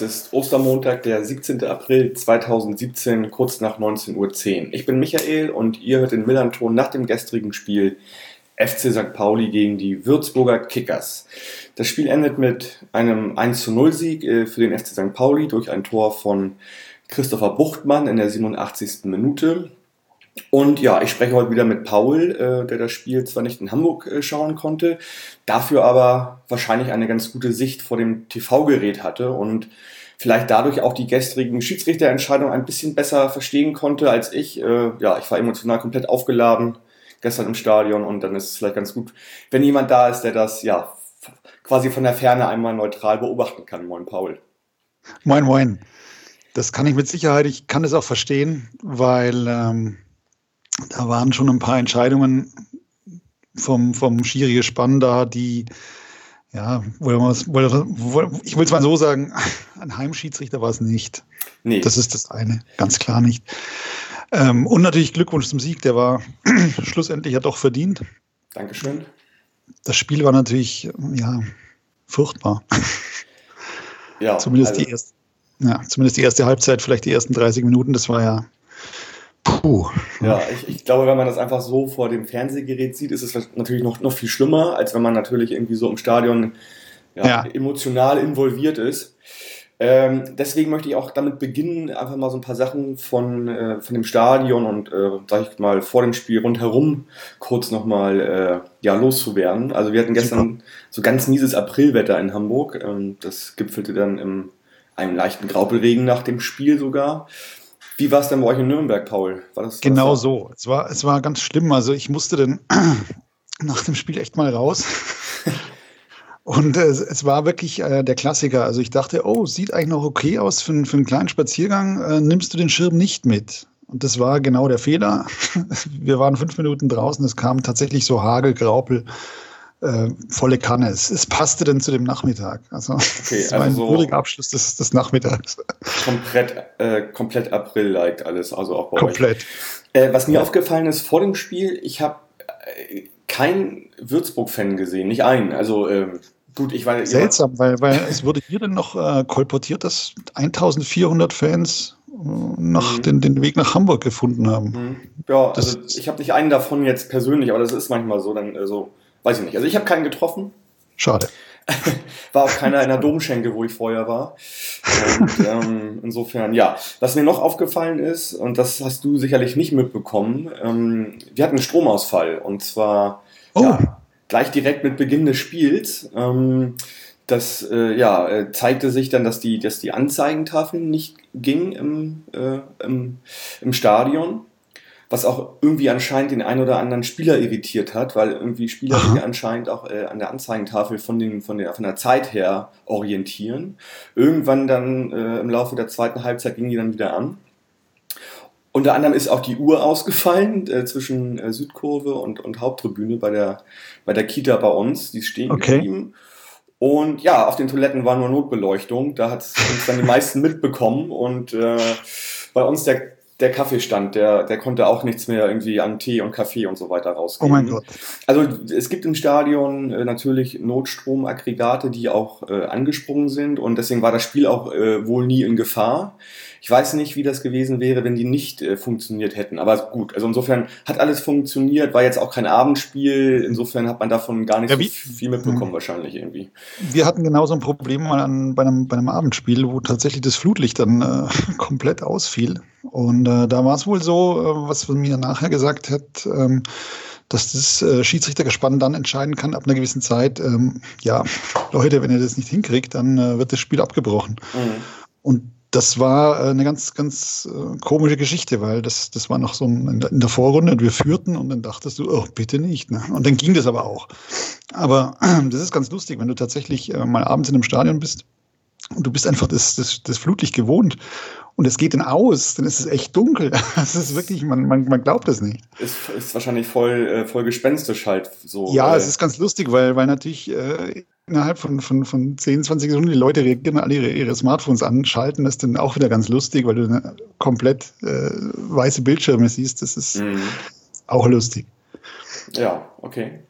es ist Ostermontag, der 17. April 2017, kurz nach 19.10 Uhr. Ich bin Michael und ihr hört den Millanton nach dem gestrigen Spiel FC St. Pauli gegen die Würzburger Kickers. Das Spiel endet mit einem 1 zu 0 Sieg äh, für den FC St. Pauli durch ein Tor von Christopher Buchtmann in der 87. Minute. Und ja, ich spreche heute wieder mit Paul, äh, der das Spiel zwar nicht in Hamburg äh, schauen konnte, dafür aber wahrscheinlich eine ganz gute Sicht vor dem TV-Gerät hatte und vielleicht dadurch auch die gestrigen Schiedsrichterentscheidungen ein bisschen besser verstehen konnte als ich. Äh, ja, ich war emotional komplett aufgeladen gestern im Stadion und dann ist es vielleicht ganz gut, wenn jemand da ist, der das ja quasi von der Ferne einmal neutral beobachten kann. Moin, Paul. Moin, moin. Das kann ich mit Sicherheit. Ich kann es auch verstehen, weil ähm, da waren schon ein paar Entscheidungen vom, vom Schiri-Gespann da, die, ja, ich will es mal so sagen, ein Heimschiedsrichter war es nicht. Nee. Das ist das eine, ganz klar nicht. Ähm, und natürlich Glückwunsch zum Sieg, der war schlussendlich ja doch verdient. Dankeschön. Das Spiel war natürlich, ja, furchtbar. Ja, zumindest, also. die erste, ja, zumindest die erste Halbzeit, vielleicht die ersten 30 Minuten, das war ja Puh. Ja, ich, ich, glaube, wenn man das einfach so vor dem Fernsehgerät sieht, ist es natürlich noch, noch viel schlimmer, als wenn man natürlich irgendwie so im Stadion ja, ja. emotional involviert ist. Ähm, deswegen möchte ich auch damit beginnen, einfach mal so ein paar Sachen von, äh, von dem Stadion und, äh, sag ich mal, vor dem Spiel rundherum kurz nochmal äh, ja, loszuwerden. Also wir hatten gestern so ganz mieses Aprilwetter in Hamburg. Ähm, das gipfelte dann in einem leichten Graupelregen nach dem Spiel sogar. Wie war es denn bei euch in Nürnberg, Paul? War das, genau das so. Es war, es war ganz schlimm. Also ich musste dann nach dem Spiel echt mal raus. Und äh, es war wirklich äh, der Klassiker. Also ich dachte, oh, sieht eigentlich noch okay aus für, für einen kleinen Spaziergang. Äh, nimmst du den Schirm nicht mit? Und das war genau der Fehler. Wir waren fünf Minuten draußen. Es kam tatsächlich so Hagel, Graupel äh, volle Kanne. Es, es, passte dann zu dem Nachmittag. Also, okay, war also ein würdiger Abschluss des, des Nachmittags. Komplett, äh, komplett April-like alles, also auch bei komplett. euch. Äh, was mir ja. aufgefallen ist vor dem Spiel, ich habe äh, keinen Würzburg-Fan gesehen, nicht einen. Also ähm, gut, ich war seltsam, weil, weil es wurde hier dann noch äh, kolportiert, dass 1400 Fans äh, nach mhm. den, den Weg nach Hamburg gefunden haben. Mhm. Ja, das also ich habe nicht einen davon jetzt persönlich, aber das ist manchmal so, dann äh, so Weiß ich nicht. Also ich habe keinen getroffen. Schade. war auch keiner in der Domschenke, wo ich vorher war. Und, ähm, insofern, ja. Was mir noch aufgefallen ist, und das hast du sicherlich nicht mitbekommen, ähm, wir hatten einen Stromausfall. Und zwar oh. ja, gleich direkt mit Beginn des Spiels. Ähm, das äh, ja, äh, zeigte sich dann, dass die, dass die Anzeigentafel nicht ging im, äh, im, im Stadion was auch irgendwie anscheinend den einen oder anderen Spieler irritiert hat, weil irgendwie Spieler sich anscheinend auch äh, an der Anzeigentafel von, den, von, der, von der Zeit her orientieren. Irgendwann dann äh, im Laufe der zweiten Halbzeit ging die dann wieder an. Unter anderem ist auch die Uhr ausgefallen äh, zwischen äh, Südkurve und, und Haupttribüne bei der, bei der Kita bei uns. Die ist stehen okay. geblieben. Und ja, auf den Toiletten war nur Notbeleuchtung. Da hat uns dann die meisten mitbekommen. Und äh, bei uns der der Kaffeestand, der, der konnte auch nichts mehr irgendwie an Tee und Kaffee und so weiter rausgeben. Oh mein Gott. Also es gibt im Stadion äh, natürlich Notstromaggregate, die auch äh, angesprungen sind und deswegen war das Spiel auch äh, wohl nie in Gefahr. Ich weiß nicht, wie das gewesen wäre, wenn die nicht äh, funktioniert hätten. Aber gut, also insofern hat alles funktioniert, war jetzt auch kein Abendspiel. Insofern hat man davon gar nicht ja, wie, so viel mitbekommen, wahrscheinlich irgendwie. Wir hatten genauso ein Problem mal an, bei, einem, bei einem Abendspiel, wo tatsächlich das Flutlicht dann äh, komplett ausfiel. Und äh, da war es wohl so, äh, was man mir nachher gesagt hat, ähm, dass das äh, Schiedsrichtergespann dann entscheiden kann ab einer gewissen Zeit, ähm, ja, Leute, wenn ihr das nicht hinkriegt, dann äh, wird das Spiel abgebrochen. Mhm. Und das war äh, eine ganz, ganz äh, komische Geschichte, weil das, das war noch so in der Vorrunde und wir führten und dann dachtest du, oh, bitte nicht. Ne? Und dann ging das aber auch. Aber das ist ganz lustig, wenn du tatsächlich mal abends in einem Stadion bist und du bist einfach das, das, das Flutlicht gewohnt und es geht dann aus, dann ist es echt dunkel. Das ist wirklich, man, man, man glaubt es nicht. Ist, ist wahrscheinlich voll, voll gespenstisch halt so. Ja, es ist ganz lustig, weil, weil natürlich innerhalb von, von, von 10, 20 Sekunden die Leute reagieren alle ihre, ihre Smartphones anschalten. Das ist dann auch wieder ganz lustig, weil du eine komplett äh, weiße Bildschirme siehst. Das ist mhm. auch lustig. Ja, okay.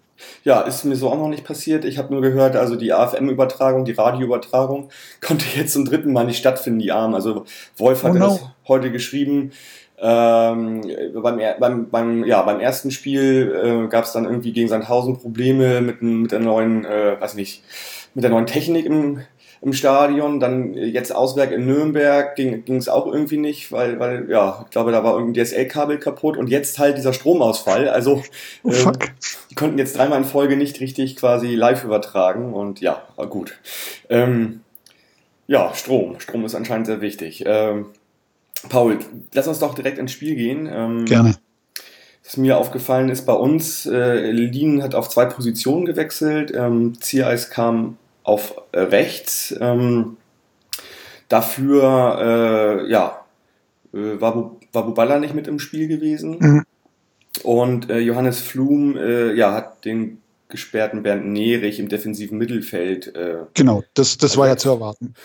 Ja, ist mir so auch noch nicht passiert. Ich habe nur gehört, also die AFM-Übertragung, die Radioübertragung konnte jetzt zum dritten Mal nicht stattfinden, die Arm. Also Wolf hat oh no. das heute geschrieben. Ähm, beim, beim, beim, ja, beim ersten Spiel äh, gab es dann irgendwie gegen Sandhausen Probleme mit, mit der neuen, äh, weiß nicht, mit der neuen Technik im, im Stadion. Dann jetzt Auswerk in Nürnberg ging es auch irgendwie nicht, weil, weil, ja, ich glaube, da war irgendein DSL-Kabel kaputt und jetzt halt dieser Stromausfall. Also oh, äh, die konnten jetzt dreimal in Folge nicht richtig quasi live übertragen und ja, gut. Ähm, ja, Strom. Strom ist anscheinend sehr wichtig. Ähm, Paul, lass uns doch direkt ins Spiel gehen. Ähm, Gerne. Was mir aufgefallen ist, bei uns, äh, Lien hat auf zwei Positionen gewechselt. Ähm, Ziereis kam auf äh, rechts. Ähm, dafür, äh, ja, äh, war, war Buballa nicht mit im Spiel gewesen. Mhm. Und äh, Johannes Flum äh, ja, hat den gesperrten Bernd Nerich im defensiven Mittelfeld. Äh, genau, das, das war ja zu erwarten.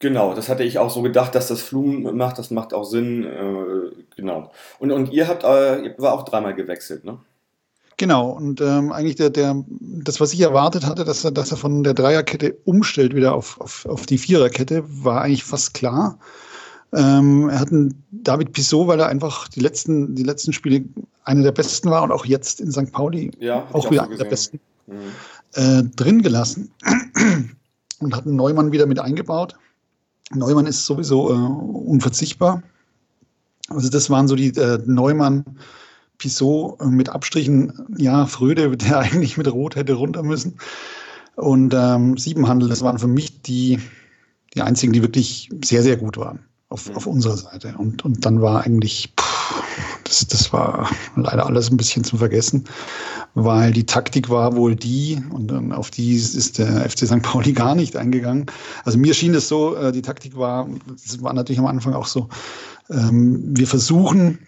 Genau, das hatte ich auch so gedacht, dass das Flum macht, das macht auch Sinn. Äh, genau. Und, und ihr habt ihr war auch dreimal gewechselt, ne? Genau, und ähm, eigentlich der, der, das, was ich erwartet hatte, dass er, dass er von der Dreierkette umstellt wieder auf, auf, auf die Viererkette, war eigentlich fast klar. Ähm, er hat einen David Pissot, weil er einfach die letzten, die letzten Spiele einer der besten war und auch jetzt in St. Pauli ja, auch wieder so einer der besten mhm. äh, drin gelassen und hat einen Neumann wieder mit eingebaut. Neumann ist sowieso äh, unverzichtbar. Also das waren so die äh, Neumann, Pissot äh, mit Abstrichen, ja, Fröde, der eigentlich mit Rot hätte runter müssen. Und ähm, Siebenhandel, das waren für mich die, die einzigen, die wirklich sehr, sehr gut waren auf, auf unserer Seite. Und, und dann war eigentlich, pff, das, das war leider alles ein bisschen zum Vergessen, weil die Taktik war wohl die, und dann auf die ist der FC St. Pauli gar nicht eingegangen. Also mir schien es so, äh, die Taktik war, das war natürlich am Anfang auch so, ähm, wir versuchen,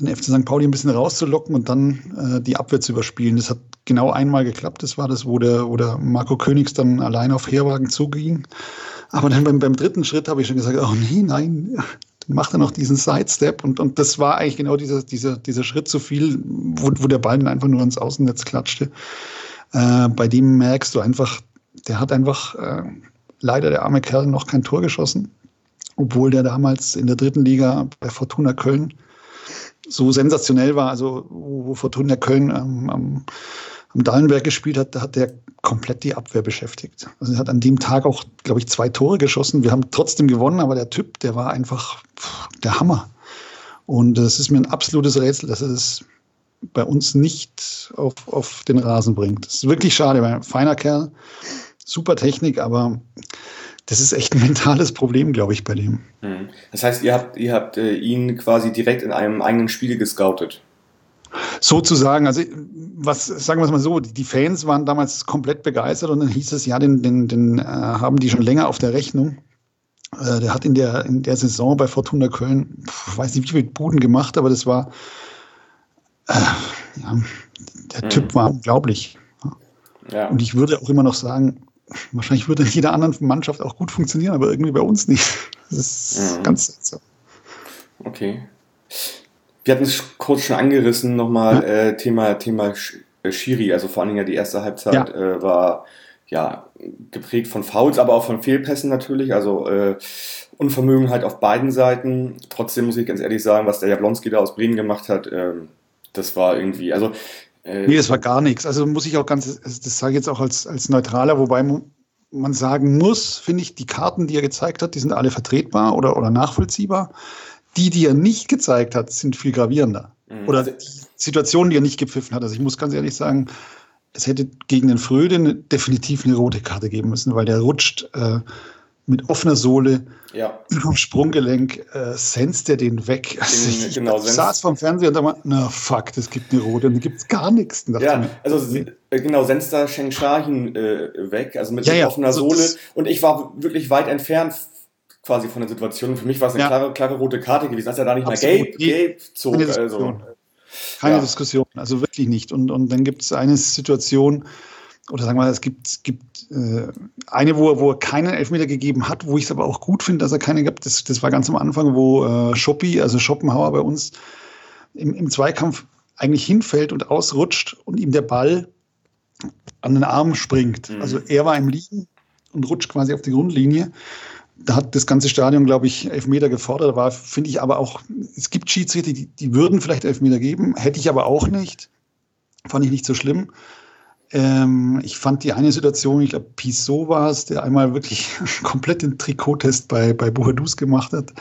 den FC St. Pauli ein bisschen rauszulocken und dann äh, die Abwehr zu überspielen. Das hat genau einmal geklappt. Das war das, wo der, wo der Marco Königs dann allein auf Herwagen zuging. Aber dann beim, beim dritten Schritt habe ich schon gesagt, oh nee, nein, dann macht er noch diesen Sidestep und, und das war eigentlich genau dieser, dieser, dieser Schritt zu viel, wo, wo der Ball dann einfach nur ins Außennetz klatschte. Äh, bei dem merkst du einfach, der hat einfach äh, leider der arme Kerl noch kein Tor geschossen, obwohl der damals in der dritten Liga bei Fortuna Köln so sensationell war, also wo, wo Fortuna Köln ähm, am am Dallenberg gespielt hat, da hat der komplett die Abwehr beschäftigt. Also er hat an dem Tag auch, glaube ich, zwei Tore geschossen. Wir haben trotzdem gewonnen, aber der Typ, der war einfach der Hammer. Und es ist mir ein absolutes Rätsel, dass er das bei uns nicht auf, auf den Rasen bringt. Das ist wirklich schade, weil feiner Kerl, super Technik, aber das ist echt ein mentales Problem, glaube ich, bei dem. Hm. Das heißt, ihr habt, ihr habt äh, ihn quasi direkt in einem eigenen Spiel gescoutet. Sozusagen, also was, sagen wir es mal so, die Fans waren damals komplett begeistert und dann hieß es, ja, den, den, den äh, haben die schon länger auf der Rechnung. Äh, der hat in der, in der Saison bei Fortuna Köln, pf, weiß nicht wie viele Buden gemacht, aber das war, äh, ja, der mhm. Typ war unglaublich. Ja. Und ich würde auch immer noch sagen, wahrscheinlich würde in jeder anderen Mannschaft auch gut funktionieren, aber irgendwie bei uns nicht. Das ist mhm. ganz seltsam. Okay wir hatten es kurz schon angerissen, nochmal ja. äh, Thema, Thema äh, Schiri, also vor allen Dingen ja die erste Halbzeit ja. äh, war ja geprägt von Fouls, aber auch von Fehlpässen natürlich, also äh, Unvermögen halt auf beiden Seiten. Trotzdem muss ich ganz ehrlich sagen, was der Jablonski da aus Bremen gemacht hat, äh, das war irgendwie, also äh, Nee, das war gar nichts. Also muss ich auch ganz, das sage ich jetzt auch als, als Neutraler, wobei man sagen muss, finde ich, die Karten, die er gezeigt hat, die sind alle vertretbar oder, oder nachvollziehbar. Die, die er nicht gezeigt hat, sind viel gravierender. Mhm. Oder die Situationen, die er nicht gepfiffen hat. Also ich muss ganz ehrlich sagen, es hätte gegen den Fröde definitiv eine rote Karte geben müssen, weil der rutscht äh, mit offener Sohle ja. über dem Sprunggelenk, äh, senzt er den weg. Also ich, genau, ich saß vom Fernseher und da war, na fuck, das gibt eine rote und da gibt es gar nichts. Ja, mir, also nee. Äh, genau, senzt da Sheng Shahin äh, weg, also mit, ja, ja, offener also Sohle. Und ich war wirklich weit entfernt quasi von der Situation. Für mich war es eine ja. klare, klare rote Karte gewesen, dass er da nicht Absolut. mehr gelb, gelb zog. Keine Diskussion. Also. Keine. Diskussion, also wirklich nicht. Und, und dann gibt es eine Situation, oder sagen wir, es gibt, es gibt äh, eine, wo er, wo er keinen Elfmeter gegeben hat, wo ich es aber auch gut finde, dass er keinen gab. Das, das war ganz am Anfang, wo äh, Schoppi, also Schopenhauer bei uns im, im Zweikampf eigentlich hinfällt und ausrutscht und ihm der Ball an den Arm springt. Mhm. Also er war im Liegen und rutscht quasi auf die Grundlinie. Da hat das ganze Stadion, glaube ich, Elfmeter gefordert. War, finde ich aber auch, es gibt Schiedsrichter, die, die würden vielleicht Elfmeter geben, hätte ich aber auch nicht. Fand ich nicht so schlimm. Ähm, ich fand die eine Situation, ich glaube, Pissot war es, der einmal wirklich komplett den Trikottest bei, bei Boadus gemacht hat.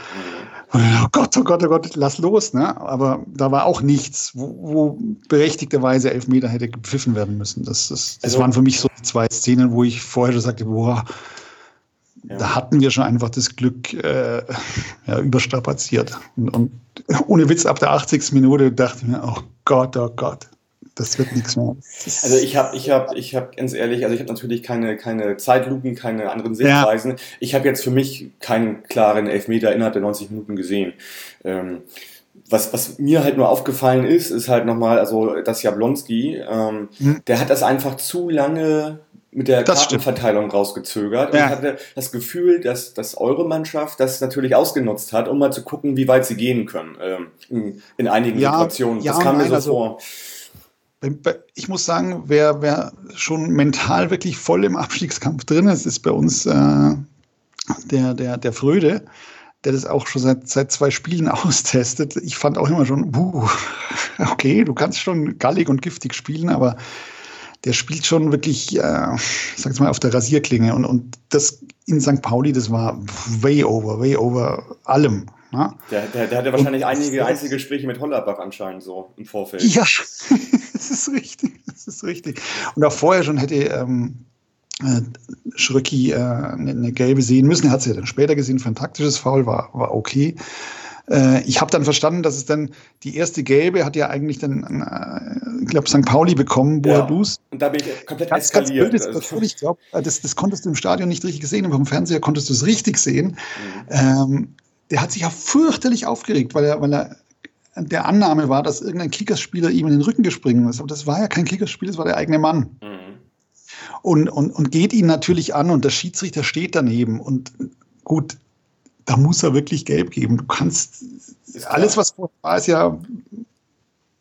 Oh Gott, oh Gott, oh Gott, lass los, ne? Aber da war auch nichts, wo, wo berechtigterweise Elfmeter hätte gepfiffen werden müssen. Das, das, das also, waren für mich so die zwei Szenen, wo ich vorher schon sagte, boah, ja. da hatten wir schon einfach das Glück äh, ja, überstrapaziert. Und, und ohne Witz, ab der 80. Minute dachte ich mir, oh Gott, oh Gott das wird nichts mehr. Also ich habe, ich habe, ich habe ganz ehrlich, also ich habe natürlich keine, keine Zeitlupen, keine anderen Sichtweisen. Ja. Ich habe jetzt für mich keinen klaren Elfmeter innerhalb der 90 Minuten gesehen. Ähm, was, was mir halt nur aufgefallen ist, ist halt nochmal, also das Jablonski, ähm, hm. der hat das einfach zu lange mit der das Kartenverteilung stimmt. rausgezögert. Ja. Und ich hatte das Gefühl, dass, dass eure Mannschaft das natürlich ausgenutzt hat, um mal zu gucken, wie weit sie gehen können ähm, in, in, einigen ja, Situationen. Ja, das kam mir so also, vor ich muss sagen, wer, wer schon mental wirklich voll im Abstiegskampf drin ist, ist bei uns äh, der, der, der Fröde, der das auch schon seit, seit zwei Spielen austestet. Ich fand auch immer schon, uh, okay, du kannst schon gallig und giftig spielen, aber der spielt schon wirklich, äh, sag's mal, auf der Rasierklinge. Und, und das in St. Pauli, das war way over, way over allem. Ne? Der, der, der hatte wahrscheinlich und, einige Einzelgespräche mit Hollerbach anscheinend so im Vorfeld. Ja, das ist richtig. Das ist richtig. Und auch vorher schon hätte ähm, äh, Schröcki äh, eine, eine, gelbe sehen müssen. Er hat sie ja dann später gesehen für ein taktisches Foul, war, war okay. Äh, ich habe dann verstanden, dass es dann die erste gelbe hat ja eigentlich dann, äh, ich glaube, St. Pauli bekommen, Boadus. Ja, und da bin ich komplett ganz, eskaliert. Ganz blöd, also. ich glaube, äh, das, das konntest du im Stadion nicht richtig sehen, aber vom Fernseher konntest du es richtig sehen. Mhm. Ähm, der hat sich ja fürchterlich aufgeregt, weil er, weil er der Annahme war, dass irgendein Kickerspieler ihm in den Rücken gesprungen ist. Aber das war ja kein Kickerspiel, das war der eigene Mann. Mhm. Und, und, und geht ihn natürlich an und der Schiedsrichter steht daneben. Und gut, da muss er wirklich gelb geben. Du kannst alles, was vorher war, ist ja,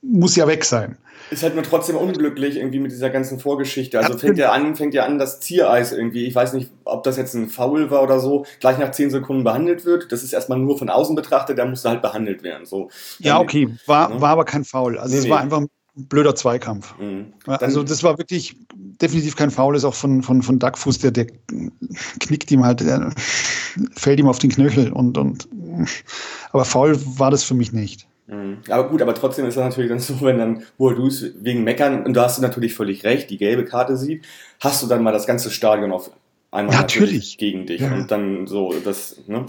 muss ja weg sein. Ist halt nur trotzdem unglücklich irgendwie mit dieser ganzen Vorgeschichte. Also fängt ja an, fängt ja an, das Ziereis irgendwie, ich weiß nicht, ob das jetzt ein Foul war oder so, gleich nach 10 Sekunden behandelt wird. Das ist erstmal nur von außen betrachtet, da musste halt behandelt werden. So. Ja, okay, war, ne? war aber kein Foul. Also nee, es nee. war einfach ein blöder Zweikampf. Mhm. Also das war wirklich definitiv kein Foul, ist auch von, von, von Duckfuß, der, der knickt ihm halt, der fällt ihm auf den Knöchel und, und aber faul war das für mich nicht. Mhm. Aber gut, aber trotzdem ist es natürlich dann so, wenn dann Boadus wegen Meckern, und da hast du natürlich völlig recht, die gelbe Karte sieht, hast du dann mal das ganze Stadion auf einmal ja, natürlich. gegen dich. Ja. Und dann so, das, ne?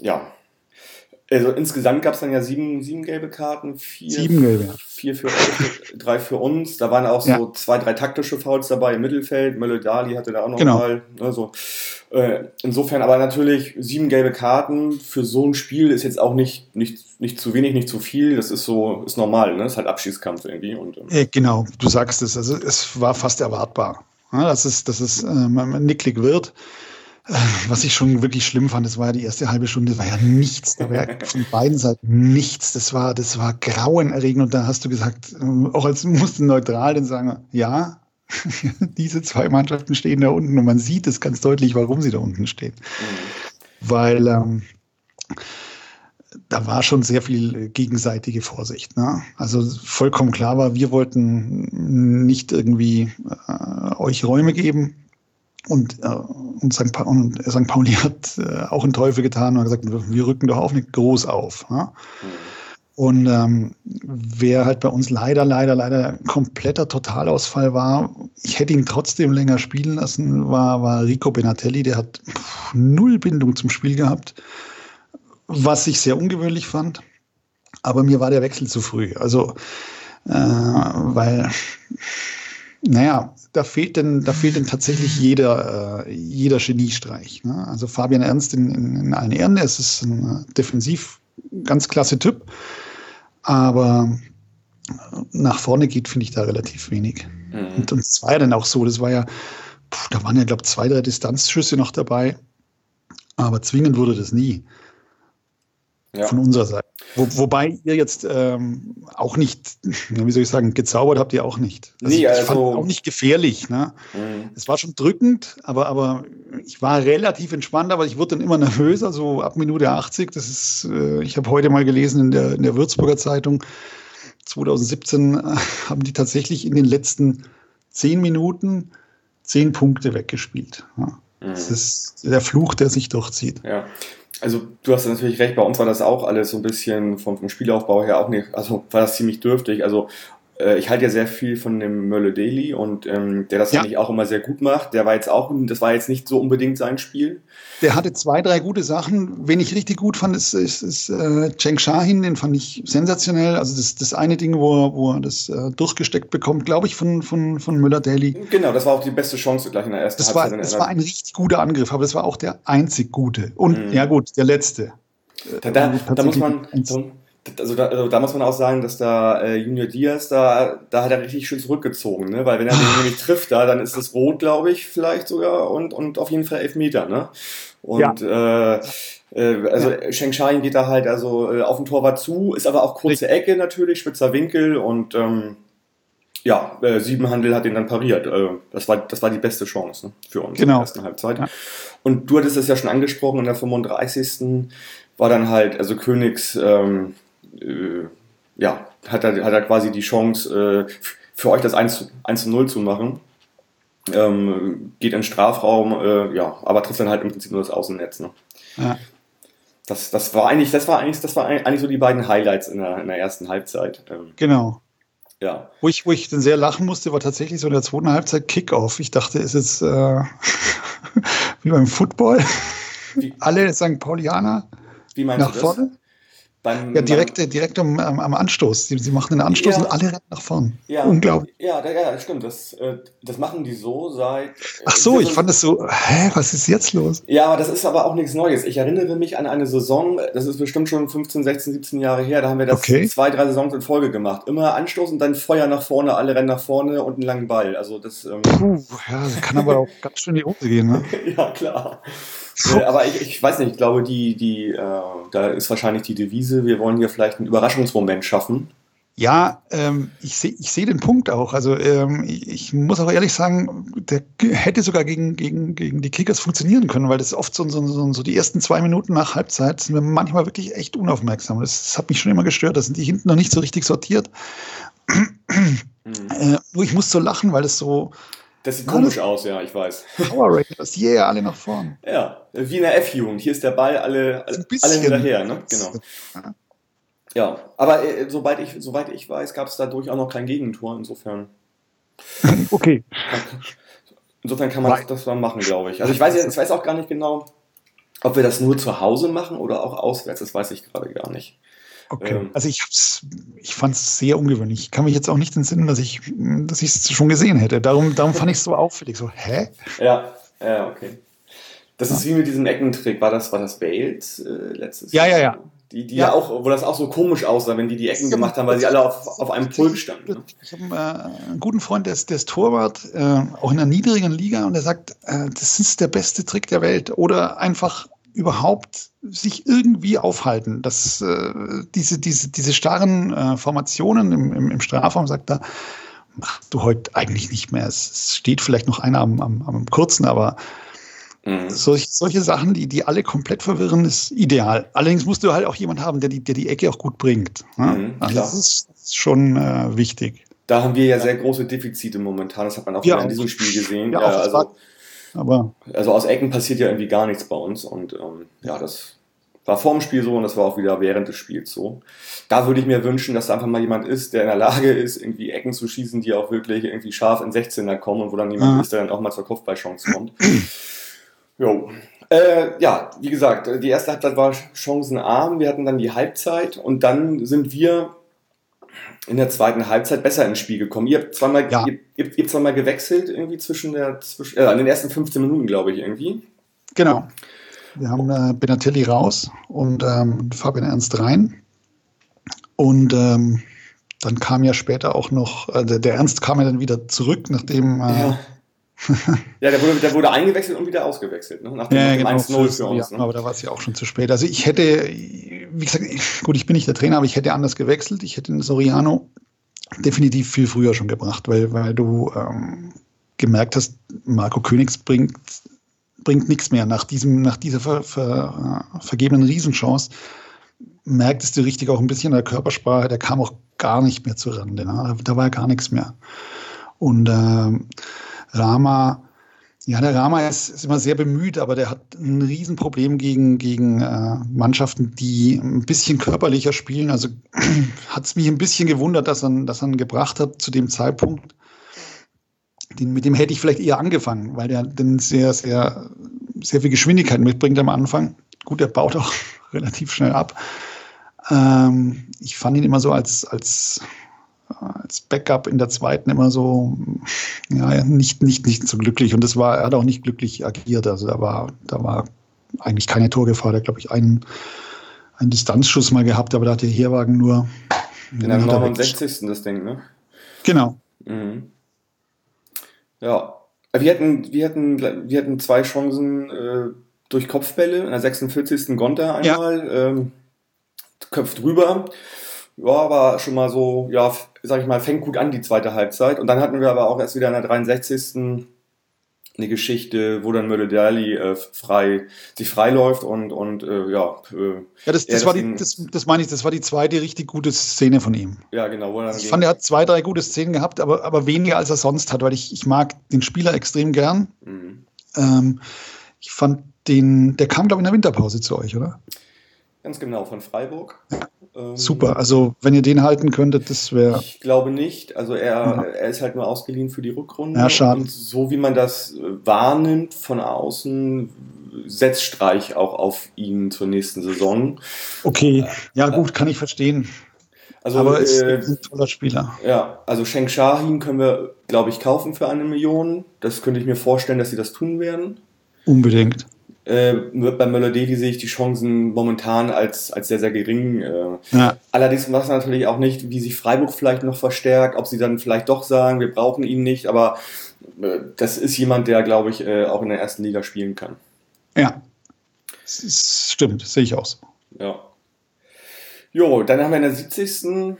Ja. Also insgesamt gab es dann ja sieben, sieben gelbe Karten, vier, sieben gelbe, ja. vier für euch, drei für uns. Da waren auch so zwei, drei taktische Fouls dabei im Mittelfeld. Mölle Dali hatte da auch noch genau. mal. Ne, so. Äh, insofern aber natürlich sieben gelbe Karten für so ein Spiel ist jetzt auch nicht, nicht, nicht zu wenig, nicht zu viel. Das ist so, ist normal, ne? Das ist halt Abschießkampf irgendwie. Und, ähm. äh, genau, du sagst es. Also es war fast erwartbar, ja, dass es, dass es ähm, nicklig wird. Äh, was ich schon wirklich schlimm fand, das war ja die erste halbe Stunde, war ja nichts. Da war ja von beiden Seiten nichts. Das war, das war grauenerregend. Und da hast du gesagt, äh, auch als mussten neutral dann sagen, ja, diese zwei Mannschaften stehen da unten und man sieht es ganz deutlich, warum sie da unten stehen. Mhm. Weil ähm, da war schon sehr viel gegenseitige Vorsicht. Ne? Also vollkommen klar war, wir wollten nicht irgendwie äh, euch Räume geben. Und, äh, und, St. Pa und St. Pauli hat äh, auch einen Teufel getan und hat gesagt, wir rücken doch auch nicht groß auf. Ne? Mhm. Und ähm, wer halt bei uns leider, leider, leider kompletter Totalausfall war, ich hätte ihn trotzdem länger spielen lassen, war, war Rico Benatelli. Der hat pff, null Bindung zum Spiel gehabt, was ich sehr ungewöhnlich fand. Aber mir war der Wechsel zu früh. Also, äh, weil, naja, da fehlt denn, da fehlt denn tatsächlich jeder, äh, jeder Geniestreich. Ne? Also Fabian Ernst in, in, in allen Ehren, er ist ein äh, defensiv ganz klasse Typ. Aber nach vorne geht, finde ich da relativ wenig. Mhm. Und, und es war ja dann auch so, das war ja, pff, da waren ja, glaube ich, zwei, drei Distanzschüsse noch dabei. Aber zwingend wurde das nie. Ja. Von unserer Seite. Wo, wobei ihr jetzt ähm, auch nicht, wie soll ich sagen, gezaubert habt ihr auch nicht. Also nee, also auch nicht gefährlich. Ne? Mhm. Es war schon drückend, aber, aber ich war relativ entspannt, aber ich wurde dann immer nervöser, so ab Minute 80. Das ist, äh, ich habe heute mal gelesen in der, in der Würzburger Zeitung, 2017 äh, haben die tatsächlich in den letzten zehn Minuten zehn Punkte weggespielt. Mhm. Das ist der Fluch, der sich durchzieht. Ja also du hast natürlich recht, bei uns war das auch alles so ein bisschen vom, vom Spielaufbau her auch nicht, also war das ziemlich dürftig. Also äh, ich halte ja sehr viel von dem Mölle Daly und ähm, der das ja. eigentlich auch immer sehr gut macht. Der war jetzt auch, das war jetzt nicht so unbedingt sein Spiel. Der hatte zwei, drei gute Sachen. Wen ich richtig gut fand, ist, ist, ist äh, Cheng Shahin, den fand ich sensationell. Also das, das eine Ding, wo er, wo er das äh, durchgesteckt bekommt, glaube ich, von, von, von Müller-Daly. Genau, das war auch die beste Chance gleich in der ersten das Halbzeit. War, das war ein richtig guter Angriff, aber das war auch der einzig gute. Und mhm. ja gut, der letzte. Da, da, da muss man, also da, also da, muss man auch sagen, dass da äh, Junior Diaz, da, da hat er richtig schön zurückgezogen, ne? Weil wenn er den nämlich trifft da, dann ist es rot, glaube ich, vielleicht sogar und, und auf jeden Fall elf Meter, ne? Und ja. äh, äh, also ja. Sheng Shain geht da halt also äh, auf den Torwart zu, ist aber auch kurze Ecke natürlich, spitzer Winkel und ähm, ja, äh, Siebenhandel hat ihn dann pariert. Äh, das, war, das war die beste Chance ne, für uns genau. in der ersten Halbzeit. Ja. Und du hattest es ja schon angesprochen, in der 35. war dann halt, also Königs ähm, äh, ja, hat er, hat er quasi die Chance, äh, für euch das 1, 1 zu 0 zu machen. Ähm, geht in den Strafraum, äh, ja, aber trifft dann halt im Prinzip nur das Außennetz. Ne? Ja. Das, das war eigentlich, das war eigentlich, das war eigentlich so die beiden Highlights in der, in der ersten Halbzeit. Ähm, genau. Ja. Wo ich, wo ich dann sehr lachen musste, war tatsächlich so in der zweiten Halbzeit Kickoff. Ich dachte, ist jetzt äh, wie beim Football. Wie? Alle St. Paulianer wie nach vorne. Beim, ja, direkt, beim, direkt am, am Anstoß. Sie, sie machen den Anstoß ja, und alle rennen nach vorn. Ja, Unglaublich. Ja, ja, stimmt. Das, äh, das machen die so seit. Äh, Ach so, ich fand es so, hä, was ist jetzt los? Ja, das ist aber auch nichts Neues. Ich erinnere mich an eine Saison, das ist bestimmt schon 15, 16, 17 Jahre her, da haben wir das okay. zwei, drei Saisons in Folge gemacht. Immer Anstoß und dann Feuer nach vorne, alle rennen nach vorne und einen langen Ball. Also das. Ähm Puh, ja, das kann aber auch ganz schön in die Hose gehen, ne? ja, klar. Äh, aber ich, ich, weiß nicht, ich glaube, die, die, äh, da ist wahrscheinlich die Devise, wir wollen hier vielleicht einen Überraschungsmoment schaffen. Ja, ähm, ich sehe ich seh den Punkt auch. Also ähm, ich, ich, muss auch ehrlich sagen, der hätte sogar gegen, gegen, gegen die Kickers funktionieren können, weil das oft so, so, so, so die ersten zwei Minuten nach Halbzeit sind wir manchmal wirklich echt unaufmerksam. Das, das hat mich schon immer gestört. Da sind die hinten noch nicht so richtig sortiert. Mhm. Äh, nur ich muss so lachen, weil es so, das sieht komisch aus, ja, ich weiß. Power Rangers, yeah, alle nach vorn. Ja, wie in der F-Jugend. Hier ist der Ball, alle, alle, hinterher, ne? Genau. Ja, aber äh, soweit, ich, soweit ich weiß, gab es dadurch auch noch kein Gegentor, insofern. okay. Insofern kann man das dann machen, glaube ich. Also ich weiß, ich weiß auch gar nicht genau, ob wir das nur zu Hause machen oder auch auswärts. Das weiß ich gerade gar nicht. Okay. Ähm, also ich hab's, ich fand es sehr ungewöhnlich. Ich kann mich jetzt auch nicht entsinnen, dass ich dass es schon gesehen hätte. Darum, darum fand ich es so auffällig. So, hä? Ja, ja, okay. Das ja. ist wie mit diesem Eckentrick. War das, war das Bales äh, letztes ja, Jahr? Ja, ja, ja. Die, die ja. ja. auch, wo das auch so komisch aussah, wenn die die Ecken gemacht haben, weil sie alle auf, auf einem Pulk standen. Ne? Ich habe äh, einen guten Freund, der ist, der ist Torwart, äh, auch in einer niedrigen Liga, und der sagt, äh, das ist der beste Trick der Welt. Oder einfach überhaupt sich irgendwie aufhalten. dass äh, diese, diese, diese starren äh, Formationen im, im, im Strafraum, sagt er, machst du heute eigentlich nicht mehr. Es, es steht vielleicht noch einer am, am, am kurzen, aber mhm. solch, solche Sachen, die, die alle komplett verwirren, ist ideal. Allerdings musst du halt auch jemand haben, der die, der die Ecke auch gut bringt. Ne? Mhm, also das ist, das ist schon äh, wichtig. Da haben wir ja sehr große Defizite momentan. Das hat man auch ja, in diesem Spiel gesehen. Ja, ja also, aber also aus Ecken passiert ja irgendwie gar nichts bei uns und ähm, ja, das war vorm Spiel so und das war auch wieder während des Spiels so. Da würde ich mir wünschen, dass da einfach mal jemand ist, der in der Lage ist, irgendwie Ecken zu schießen, die auch wirklich irgendwie scharf in 16er kommen und wo dann jemand ja. ist, der dann auch mal zur Kopfballchance kommt. jo. Äh, ja, wie gesagt, die erste Halbzeit war chancenarm. Wir hatten dann die Halbzeit und dann sind wir in der zweiten Halbzeit besser ins Spiel gekommen. Ihr habt zweimal, ja. ihr, ihr, ihr zweimal gewechselt irgendwie zwischen der, zwischen, äh, in den ersten 15 Minuten, glaube ich, irgendwie. Genau. Wir haben äh, Benatelli raus und ähm, Fabian Ernst rein. Und ähm, dann kam ja später auch noch, äh, der, der, Ernst kam ja dann wieder zurück, nachdem. Äh, ja. Ja, der wurde, der wurde eingewechselt und wieder ausgewechselt, ne? nach dem, ja, genau, 1-0 für uns. Ja, ne? Aber da war es ja auch schon zu spät. Also ich hätte, wie gesagt, gut, ich bin nicht der Trainer, aber ich hätte anders gewechselt. Ich hätte den Soriano definitiv viel früher schon gebracht, weil, weil du ähm, gemerkt hast, Marco Königs bringt, bringt nichts mehr. Nach, diesem, nach dieser ver, ver, äh, vergebenen Riesenchance merktest du richtig auch ein bisschen in der Körpersprache, der kam auch gar nicht mehr zur Rande. Ne? Da war gar nichts mehr. Und äh, Rama, ja, der Rama ist, ist, immer sehr bemüht, aber der hat ein Riesenproblem gegen, gegen äh, Mannschaften, die ein bisschen körperlicher spielen. Also hat es mich ein bisschen gewundert, dass er, dass er ihn gebracht hat zu dem Zeitpunkt. Den, mit dem hätte ich vielleicht eher angefangen, weil der dann sehr, sehr, sehr viel Geschwindigkeit mitbringt am Anfang. Gut, er baut auch relativ schnell ab. Ähm, ich fand ihn immer so als, als, als Backup in der zweiten immer so, ja, nicht, nicht, nicht so glücklich. Und das war, er hat auch nicht glücklich agiert. Also da war, da war eigentlich keine Torgefahr. Da glaube ich einen, einen Distanzschuss mal gehabt, aber da hat der Herwagen nur. In der 69. das Ding, ne? Genau. Mhm. Ja. Wir hatten, wir hatten, wir hatten zwei Chancen äh, durch Kopfbälle. In der 46. Gonta einmal. Ja. Ähm, köpft rüber. Ja, war schon mal so, ja, sag ich mal, fängt gut an die zweite Halbzeit. Und dann hatten wir aber auch erst wieder in der 63. eine Geschichte, wo dann Mölle-Derli äh, frei, sich freiläuft und, und äh, ja. Äh, ja, das, das, war die, das, das meine ich, das war die zweite richtig gute Szene von ihm. Ja, genau. Wo ich fand, er hat zwei, drei gute Szenen gehabt, aber, aber weniger als er sonst hat, weil ich, ich mag den Spieler extrem gern. Mhm. Ähm, ich fand den, der kam, glaube ich, in der Winterpause zu euch, oder? Ganz genau, von Freiburg. Ähm, super, also wenn ihr den halten könntet, das wäre. Ich glaube nicht. Also er, ja. er ist halt nur ausgeliehen für die Rückrunde. Ja, schade. Und so wie man das äh, wahrnimmt von außen, setzt Streich auch auf ihn zur nächsten Saison. Okay, ja gut, kann ich verstehen. Also, Aber äh, ist ein toller Spieler. Ja, also Sheng Shahin können wir, glaube ich, kaufen für eine Million. Das könnte ich mir vorstellen, dass sie das tun werden. Unbedingt. Äh, bei Möller-Davy sehe ich die Chancen momentan als, als sehr, sehr gering. Äh, ja. Allerdings weiß man natürlich auch nicht, wie sich Freiburg vielleicht noch verstärkt, ob sie dann vielleicht doch sagen, wir brauchen ihn nicht, aber äh, das ist jemand, der, glaube ich, äh, auch in der ersten Liga spielen kann. Ja, das stimmt, das sehe ich auch so. Ja. Jo, dann haben wir in der 70.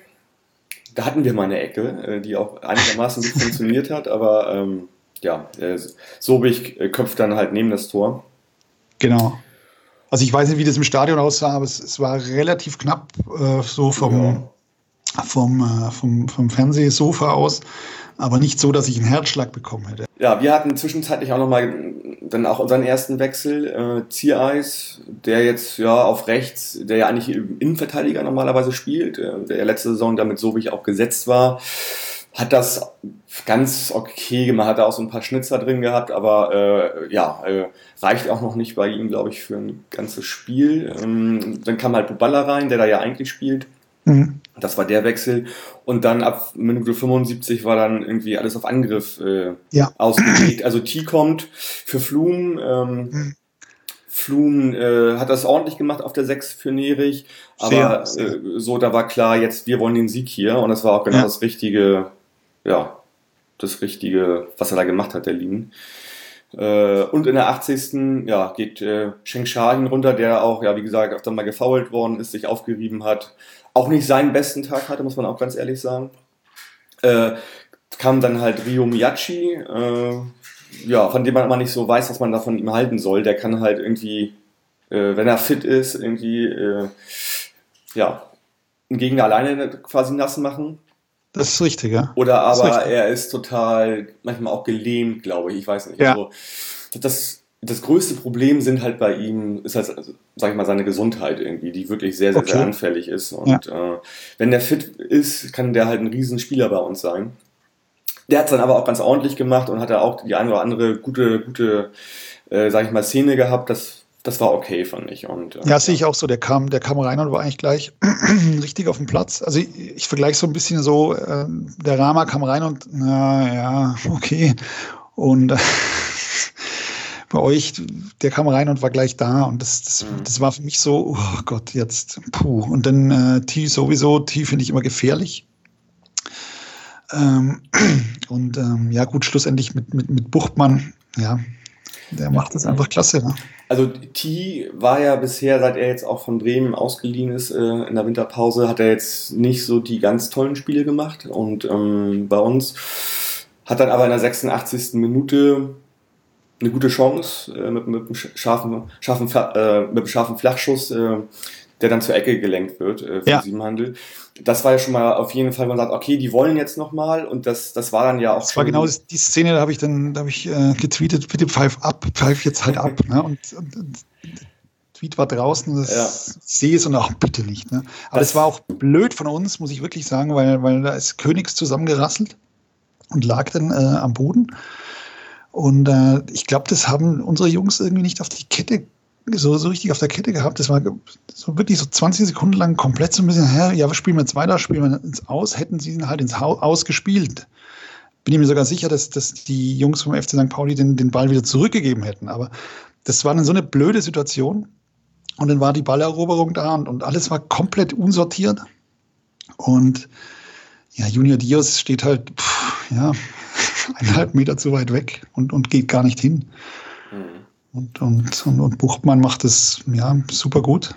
Da hatten wir mal eine Ecke, äh, die auch einigermaßen gut funktioniert hat, aber ähm, ja, äh, Sobich köpft dann halt neben das Tor. Genau. Also ich weiß nicht, wie das im Stadion aussah, aber es, es war relativ knapp äh, so vom, ja. vom, äh, vom, vom Fernsehsofa aus, aber nicht so, dass ich einen Herzschlag bekommen hätte. Ja, wir hatten zwischenzeitlich auch nochmal dann auch unseren ersten Wechsel, äh, Ziereis, der jetzt ja auf rechts, der ja eigentlich Innenverteidiger normalerweise spielt, äh, der ja letzte Saison damit so wie ich auch gesetzt war hat das ganz okay gemacht, hat er auch so ein paar Schnitzer drin gehabt, aber äh, ja, äh, reicht auch noch nicht bei ihm, glaube ich, für ein ganzes Spiel. Ähm, dann kam halt Buballa rein, der da ja eigentlich spielt. Mhm. Das war der Wechsel. Und dann ab Minute 75 war dann irgendwie alles auf Angriff äh, ja. ausgelegt. Also T kommt für Flum. Ähm, mhm. Flum äh, hat das ordentlich gemacht auf der 6 für Nerich. Aber äh, so, da war klar, jetzt wir wollen den Sieg hier. Und das war auch genau ja. das richtige ja, das Richtige, was er da gemacht hat, der Lin. Äh, und in der 80. Ja, geht äh, Shahin runter, der auch, ja, wie gesagt, öfter mal gefoult worden ist, sich aufgerieben hat. Auch nicht seinen besten Tag hatte, muss man auch ganz ehrlich sagen. Äh, kam dann halt Ryo Miyachi, äh, ja, von dem man immer nicht so weiß, was man da von ihm halten soll. Der kann halt irgendwie, äh, wenn er fit ist, irgendwie, äh, ja, einen Gegner alleine quasi nass machen. Das ist richtig, ja. Oder aber ist er ist total, manchmal auch gelähmt, glaube ich. Ich weiß nicht. Ja. Also, das, das größte Problem sind halt bei ihm, ist halt, sag ich mal, seine Gesundheit irgendwie, die wirklich sehr, sehr, okay. sehr anfällig ist. Und ja. äh, wenn der fit ist, kann der halt ein Riesenspieler bei uns sein. Der hat es dann aber auch ganz ordentlich gemacht und hat da auch die eine oder andere gute, gute, äh, sag ich mal, Szene gehabt. Das das war okay, fand ich. Und, äh, ja, sehe ich auch so. Der kam, der kam rein und war eigentlich gleich richtig auf dem Platz. Also ich, ich vergleiche so ein bisschen so, äh, der Rama kam rein und na ja, okay. Und äh, bei euch, der kam rein und war gleich da. Und das, das, mhm. das war für mich so, oh Gott, jetzt, puh. Und dann äh, T sowieso, T finde ich immer gefährlich. Ähm, und ähm, ja, gut, schlussendlich mit, mit, mit Buchtmann, ja, der macht das einfach klasse. Ne? Also T war ja bisher, seit er jetzt auch von Bremen ausgeliehen ist äh, in der Winterpause, hat er jetzt nicht so die ganz tollen Spiele gemacht. Und ähm, bei uns hat dann aber in der 86. Minute eine gute Chance äh, mit, mit, einem scharfen, scharfen, äh, mit einem scharfen Flachschuss, äh, der dann zur Ecke gelenkt wird äh, für ja. Siebenhandel. Das war ja schon mal auf jeden Fall, man sagt, okay, die wollen jetzt nochmal und das, das war dann ja auch. Das war genau die Szene, da habe ich dann, da habe ich äh, getweetet, bitte pfeif ab, pfeif jetzt halt ab. ne? und, und, und Tweet war draußen, das ja. sehe es und auch bitte nicht. Ne? Aber das, das, war auch blöd von uns, muss ich wirklich sagen, weil, weil da ist Königs zusammengerasselt und lag dann äh, am Boden. Und äh, ich glaube, das haben unsere Jungs irgendwie nicht auf die Kette, so, so richtig auf der Kette gehabt. Das war so wirklich so 20 Sekunden lang komplett so ein bisschen, hä, ja, wir spielen jetzt weiter, spielen wir ins Aus, hätten sie ihn halt ins Aus gespielt. Bin ich mir sogar sicher, dass, dass die Jungs vom FC St. Pauli den, den Ball wieder zurückgegeben hätten. Aber das war dann so eine blöde Situation. Und dann war die Balleroberung da und, und alles war komplett unsortiert. Und ja, Junior Dios steht halt, pff, ja, eineinhalb Meter zu weit weg und, und geht gar nicht hin. Und, und, und, Buchtmann macht es ja super gut.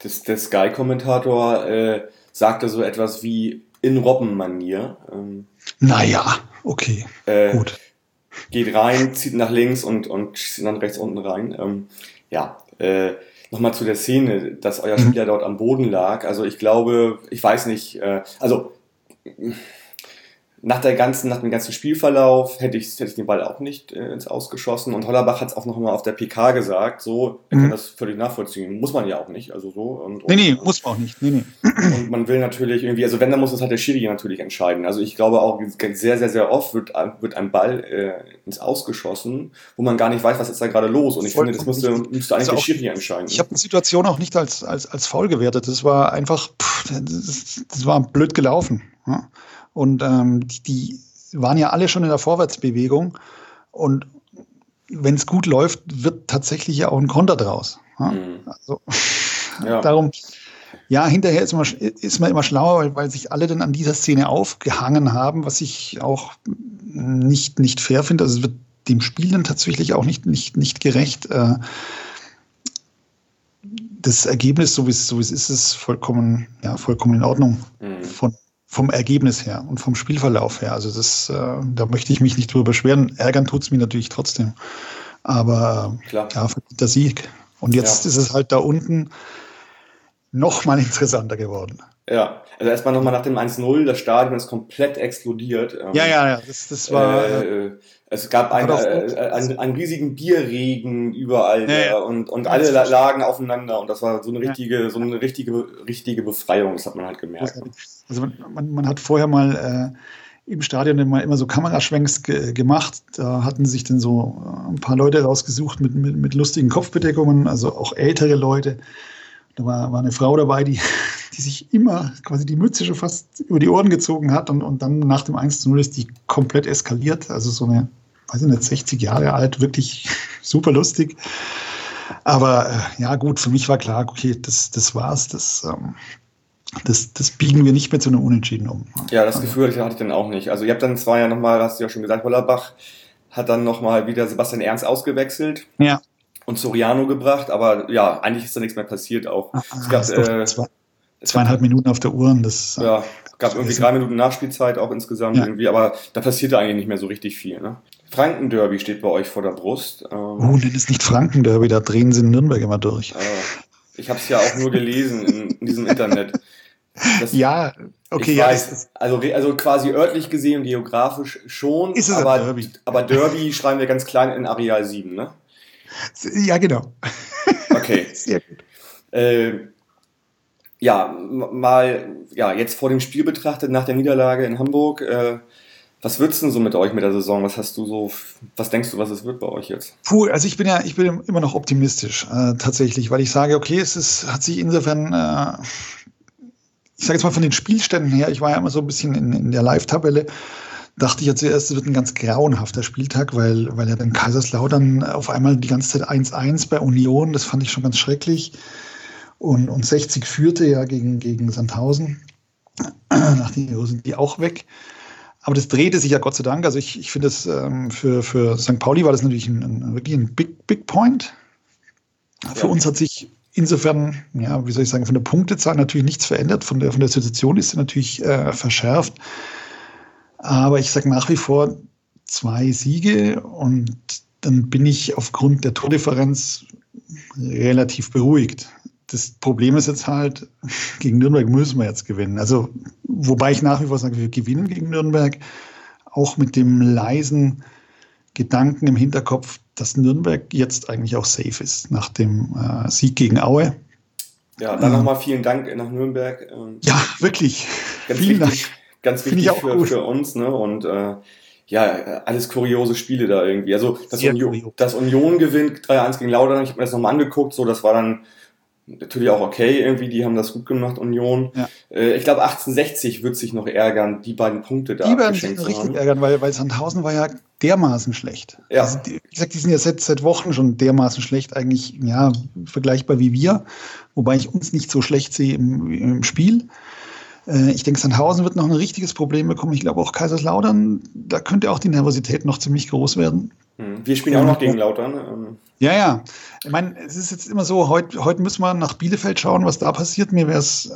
Das, der Sky-Kommentator äh, sagte so etwas wie in Robben-Manier. Ähm, naja, okay, äh, gut. Geht rein, zieht nach links und, und schießt dann rechts unten rein. Ähm, ja, äh, nochmal zu der Szene, dass euer mhm. Spieler dort am Boden lag. Also ich glaube, ich weiß nicht, äh, also nach, der ganzen, nach dem ganzen Spielverlauf hätte ich, hätte ich den Ball auch nicht äh, ins Ausgeschossen. Und Hollerbach hat es auch noch mal auf der PK gesagt, so, mhm. kann das völlig nachvollziehen. Muss man ja auch nicht. Also so. Und, nee, nee, muss man auch nicht. Nee, nee. Und man will natürlich irgendwie, also wenn, dann muss es halt der Schiri natürlich entscheiden. Also ich glaube auch, sehr, sehr, sehr oft wird, wird ein Ball äh, ins Ausgeschossen, wo man gar nicht weiß, was ist da gerade los. Und ich Voll finde, das müsste, müsste eigentlich also der Schiri entscheiden. Ich habe die Situation auch nicht als, als, als faul gewertet. Das war einfach, pff, das, das war blöd gelaufen. Ja? Und ähm, die, die waren ja alle schon in der Vorwärtsbewegung. Und wenn es gut läuft, wird tatsächlich ja auch ein Konter draus. Ja? Mhm. Also, ja. darum, ja, hinterher ist man, ist man immer schlauer, weil, weil sich alle dann an dieser Szene aufgehangen haben, was ich auch nicht, nicht fair finde. Also es wird dem Spiel dann tatsächlich auch nicht, nicht, nicht gerecht. Äh, das Ergebnis, so wie es, so wie es ist, ist vollkommen, ja, vollkommen in Ordnung mhm. von, vom Ergebnis her und vom Spielverlauf her. Also das, äh, da möchte ich mich nicht drüber beschweren. Ärgern tut es mir natürlich trotzdem. Aber Klar. ja, der Sieg. Und jetzt ja. ist es halt da unten noch mal interessanter geworden. Ja, also erstmal nochmal nach dem 1-0, das Stadion ist komplett explodiert. Ähm, ja, ja, ja, das, das war. Äh, äh, es gab eine, äh, einen, einen, riesigen Bierregen überall ja, ja. und, und alle lagen aufeinander und das war so eine richtige, ja. so eine richtige, richtige Befreiung, das hat man halt gemerkt. Also man, man, man hat vorher mal äh, im Stadion immer, immer so Kameraschwenks ge gemacht. Da hatten sich dann so äh, ein paar Leute rausgesucht mit, mit, mit lustigen Kopfbedeckungen, also auch ältere Leute. Da war, war eine Frau dabei, die, die sich immer quasi die Mütze schon fast über die Ohren gezogen hat und, und dann nach dem 1 zu 0 ist die komplett eskaliert. Also so eine, weiß ich nicht, 60 Jahre alt, wirklich super lustig. Aber äh, ja, gut, für mich war klar, okay, das, das war's. Das, ähm, das, das biegen wir nicht mehr zu einem Unentschieden um. Ja, das Gefühl hatte ich dann auch nicht. Also ihr habt dann zwar ja nochmal, hast du ja schon gesagt, Hollerbach hat dann nochmal wieder Sebastian Ernst ausgewechselt. Ja und Soriano gebracht, aber ja, eigentlich ist da nichts mehr passiert auch. Ah, es gab, äh, zweieinhalb Minuten auf der Uhr und das. Ja, gab irgendwie drei Minuten Nachspielzeit auch insgesamt ja. irgendwie, aber da passierte eigentlich nicht mehr so richtig viel. Ne? Franken-Derby steht bei euch vor der Brust. Ähm, oh, das ist nicht Franken-Derby, da drehen sie in Nürnberg immer durch. Äh, ich habe es ja auch nur gelesen in, in diesem Internet. Das, ja, okay. Ich weiß, also, also quasi örtlich gesehen, geografisch schon, ist es aber, Derby. aber Derby schreiben wir ganz klein in Areal 7, ne? Ja, genau. Okay. Sehr gut. Äh, ja, mal, ja, jetzt vor dem Spiel betrachtet, nach der Niederlage in Hamburg, äh, was wird's denn so mit euch mit der Saison? Was hast du so, was denkst du, was es wird bei euch jetzt? Puh, also ich bin ja, ich bin immer noch optimistisch, äh, tatsächlich, weil ich sage, okay, es ist, hat sich insofern, äh, ich sage jetzt mal von den Spielständen her, ich war ja immer so ein bisschen in, in der Live-Tabelle, dachte ich ja zuerst, es wird ein ganz grauenhafter Spieltag, weil, weil ja dann Kaiserslautern auf einmal die ganze Zeit 1-1 bei Union, das fand ich schon ganz schrecklich. Und, und 60 führte ja gegen, gegen Sandhausen. Nachdem sind die auch weg. Aber das drehte sich ja Gott sei Dank. Also ich, ich finde das ähm, für, für St. Pauli war das natürlich ein, ein, wirklich ein Big, Big Point. Für ja. uns hat sich insofern, ja, wie soll ich sagen, von der Punktezahl natürlich nichts verändert. Von der, von der Situation ist sie natürlich äh, verschärft. Aber ich sage nach wie vor zwei Siege und dann bin ich aufgrund der Tordifferenz relativ beruhigt. Das Problem ist jetzt halt, gegen Nürnberg müssen wir jetzt gewinnen. Also, wobei ich nach wie vor sage, wir gewinnen gegen Nürnberg, auch mit dem leisen Gedanken im Hinterkopf, dass Nürnberg jetzt eigentlich auch safe ist nach dem äh, Sieg gegen Aue. Ja, dann ähm, nochmal vielen Dank nach Nürnberg. Ähm, ja, wirklich. Ganz vielen wichtig, Dank. Ganz wichtig für, für, uns. Ne? Und äh, ja, alles kuriose Spiele da irgendwie. Also, das, Union, das Union gewinnt 3-1 gegen Laudern. Ich habe mir das nochmal angeguckt. So, das war dann natürlich auch okay irgendwie, die haben das gut gemacht, Union. Ja. Äh, ich glaube, 1860 wird sich noch ärgern, die beiden Punkte da. Die werden sich richtig haben. ärgern, weil, weil Sandhausen war ja dermaßen schlecht. Ja. Also, die, wie gesagt, die sind ja seit, seit Wochen schon dermaßen schlecht, eigentlich ja vergleichbar wie wir, wobei ich uns nicht so schlecht sehe im, im Spiel. Äh, ich denke, Sandhausen wird noch ein richtiges Problem bekommen. Ich glaube auch Kaiserslautern, da könnte auch die Nervosität noch ziemlich groß werden. Hm. Wir spielen ja auch noch gegen Lautern. Ja, ja. Ich meine, es ist jetzt immer so, heute, heute müssen wir nach Bielefeld schauen, was da passiert. Mir wäre es,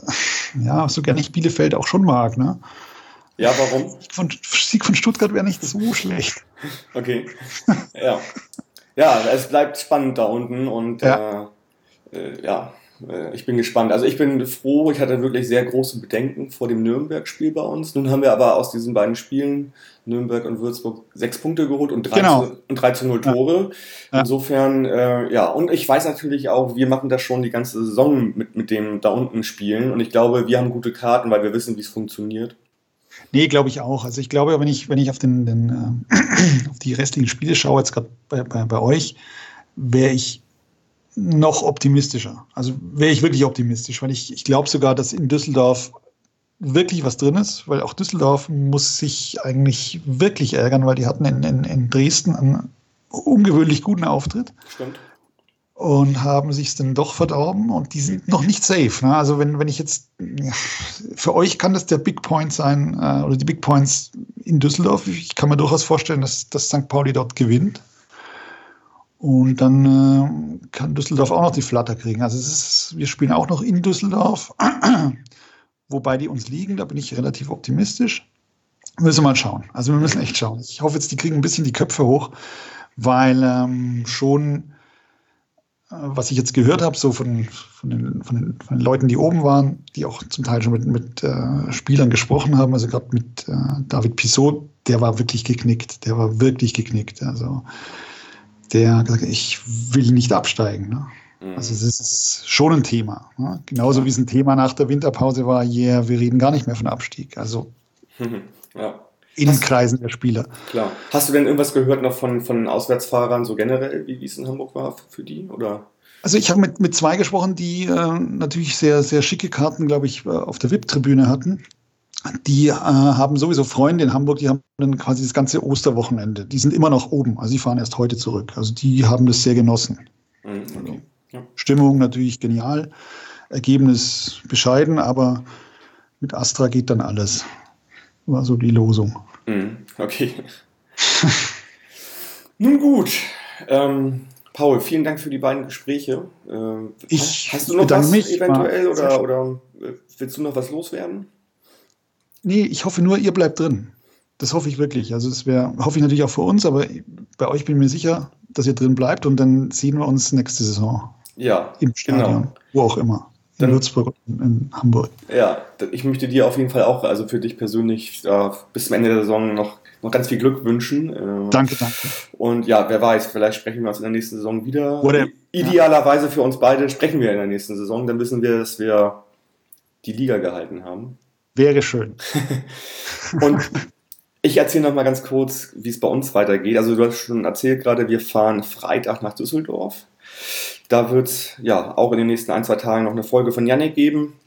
ja, so gerne ich Bielefeld auch schon mag, ne? Ja, warum? Sieg von, Sieg von Stuttgart wäre nicht so schlecht. Okay. Ja. Ja, es bleibt spannend da unten und ja. Äh, äh, ja, ich bin gespannt. Also ich bin froh, ich hatte wirklich sehr große Bedenken vor dem Nürnberg-Spiel bei uns. Nun haben wir aber aus diesen beiden Spielen, Nürnberg und Würzburg, sechs Punkte geholt und 13, genau. und 13 0 Tore. Ja. Insofern, äh, ja, und ich weiß natürlich auch, wir machen das schon die ganze Saison mit, mit dem da unten spielen. Und ich glaube, wir haben gute Karten, weil wir wissen, wie es funktioniert. Nee, glaube ich auch. Also ich glaube, wenn ich, wenn ich auf, den, den äh, auf die restlichen Spiele schaue, jetzt gerade bei, bei, bei euch, wäre ich noch optimistischer. Also wäre ich wirklich optimistisch, weil ich, ich glaube sogar, dass in Düsseldorf wirklich was drin ist, weil auch Düsseldorf muss sich eigentlich wirklich ärgern, weil die hatten in, in, in Dresden einen ungewöhnlich guten Auftritt. Stimmt. Und haben sich dann doch verdorben und die sind noch nicht safe. Ne? Also wenn, wenn ich jetzt, für euch kann das der Big Point sein, äh, oder die Big Points in Düsseldorf. Ich kann mir durchaus vorstellen, dass, dass St. Pauli dort gewinnt. Und dann äh, kann Düsseldorf auch noch die Flatter kriegen. Also ist, wir spielen auch noch in Düsseldorf, wobei die uns liegen, da bin ich relativ optimistisch. Müssen wir mal schauen. Also wir müssen echt schauen. Ich hoffe jetzt, die kriegen ein bisschen die Köpfe hoch, weil ähm, schon, äh, was ich jetzt gehört habe, so von, von, den, von, den, von, den, Leuten, die oben waren, die auch zum Teil schon mit, mit äh, Spielern gesprochen haben, also gerade mit äh, David Pissot, der war wirklich geknickt. Der war wirklich geknickt. Also der gesagt hat, ich will nicht absteigen. Ne? Mhm. Also es ist schon ein Thema. Ne? Genauso ja. wie es ein Thema nach der Winterpause war, yeah, wir reden gar nicht mehr von Abstieg. Also ja. in Hast, Kreisen der Spieler. Klar. Hast du denn irgendwas gehört noch von, von Auswärtsfahrern so generell, wie es in Hamburg war für die? Oder? Also ich habe mit, mit zwei gesprochen, die äh, natürlich sehr, sehr schicke Karten, glaube ich, auf der VIP-Tribüne hatten die äh, haben sowieso Freunde in Hamburg, die haben dann quasi das ganze Osterwochenende. Die sind immer noch oben, also die fahren erst heute zurück. Also die haben das sehr genossen. Mhm, okay. ja. Stimmung natürlich genial, Ergebnis bescheiden, aber mit Astra geht dann alles. War so die Losung. Mhm, okay. Nun gut. Ähm, Paul, vielen Dank für die beiden Gespräche. Äh, ich hast du noch was mich eventuell oder, oder äh, willst du noch was loswerden? Nee, ich hoffe nur, ihr bleibt drin. Das hoffe ich wirklich. Also das wäre, hoffe ich natürlich auch für uns, aber bei euch bin ich mir sicher, dass ihr drin bleibt und dann sehen wir uns nächste Saison. Ja, im Stadion, genau. wo auch immer. In dann, Würzburg und in Hamburg. Ja, ich möchte dir auf jeden Fall auch, also für dich persönlich, äh, bis zum Ende der Saison noch, noch ganz viel Glück wünschen. Äh, danke, danke. Und ja, wer weiß, vielleicht sprechen wir uns in der nächsten Saison wieder. Oder, Idealerweise ja. für uns beide sprechen wir in der nächsten Saison, dann wissen wir, dass wir die Liga gehalten haben. Wäre schön. und ich erzähle noch mal ganz kurz, wie es bei uns weitergeht. Also du hast schon erzählt gerade, wir fahren Freitag nach Düsseldorf. Da wird es ja auch in den nächsten ein, zwei Tagen noch eine Folge von Yannick geben.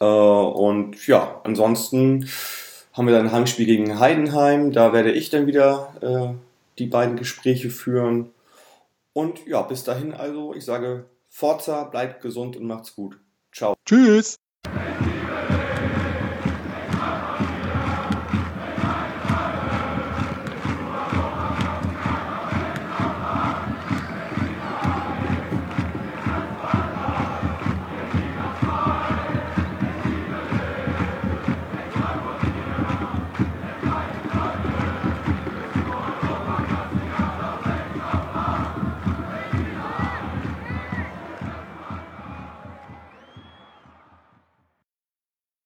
Äh, und ja, ansonsten haben wir dann ein Heimspiel gegen Heidenheim. Da werde ich dann wieder äh, die beiden Gespräche führen. Und ja, bis dahin also, ich sage Forza, bleibt gesund und macht's gut. Ciao. Tschüss.